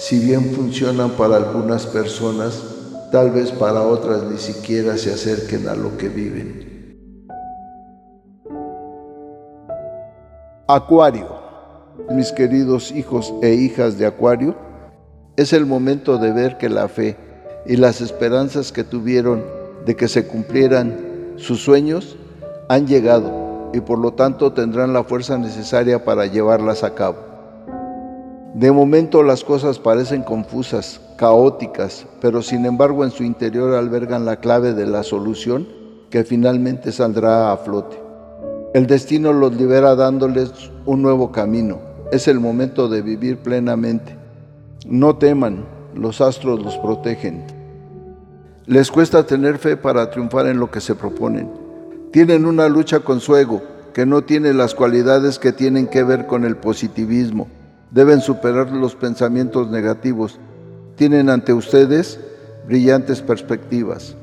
si bien funcionan para algunas personas, tal vez para otras ni siquiera se acerquen a lo que viven. Acuario, mis queridos hijos e hijas de Acuario, es el momento de ver que la fe y las esperanzas que tuvieron de que se cumplieran sus sueños han llegado y por lo tanto tendrán la fuerza necesaria para llevarlas a cabo. De momento las cosas parecen confusas, caóticas, pero sin embargo en su interior albergan la clave de la solución que finalmente saldrá a flote. El destino los libera dándoles un nuevo camino. Es el momento de vivir plenamente. No teman, los astros los protegen. Les cuesta tener fe para triunfar en lo que se proponen. Tienen una lucha con su ego, que no tiene las cualidades que tienen que ver con el positivismo Deben superar los pensamientos negativos. Tienen ante ustedes brillantes perspectivas.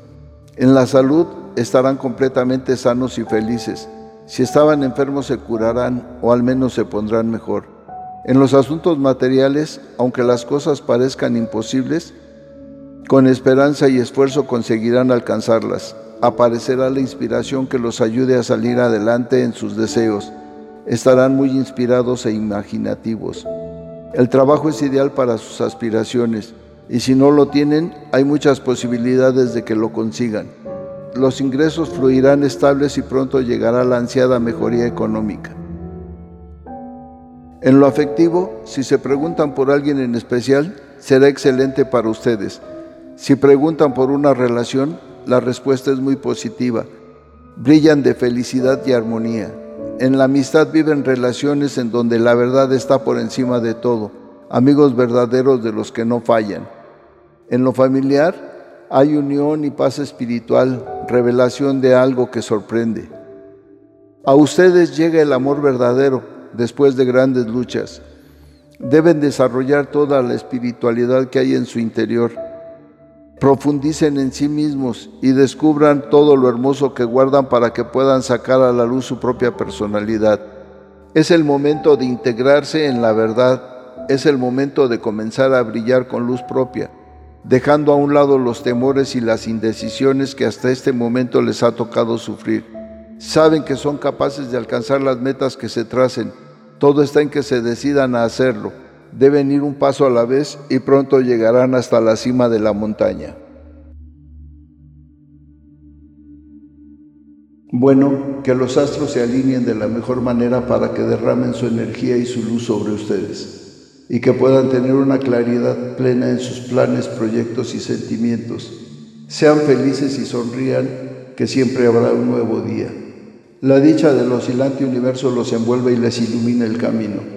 En la salud estarán completamente sanos y felices. Si estaban enfermos se curarán o al menos se pondrán mejor. En los asuntos materiales, aunque las cosas parezcan imposibles, con esperanza y esfuerzo conseguirán alcanzarlas. Aparecerá la inspiración que los ayude a salir adelante en sus deseos estarán muy inspirados e imaginativos. El trabajo es ideal para sus aspiraciones y si no lo tienen, hay muchas posibilidades de que lo consigan. Los ingresos fluirán estables y pronto llegará la ansiada mejoría económica. En lo afectivo, si se preguntan por alguien en especial, será excelente para ustedes. Si preguntan por una relación, la respuesta es muy positiva. Brillan de felicidad y armonía. En la amistad viven relaciones en donde la verdad está por encima de todo, amigos verdaderos de los que no fallan. En lo familiar hay unión y paz espiritual, revelación de algo que sorprende. A ustedes llega el amor verdadero después de grandes luchas. Deben desarrollar toda la espiritualidad que hay en su interior profundicen en sí mismos y descubran todo lo hermoso que guardan para que puedan sacar a la luz su propia personalidad. Es el momento de integrarse en la verdad, es el momento de comenzar a brillar con luz propia, dejando a un lado los temores y las indecisiones que hasta este momento les ha tocado sufrir. Saben que son capaces de alcanzar las metas que se tracen, todo está en que se decidan a hacerlo deben ir un paso a la vez y pronto llegarán hasta la cima de la montaña. Bueno, que los astros se alineen de la mejor manera para que derramen su energía y su luz sobre ustedes y que puedan tener una claridad plena en sus planes, proyectos y sentimientos. Sean felices y sonrían, que siempre habrá un nuevo día. La dicha del oscilante universo los envuelve y les ilumina el camino.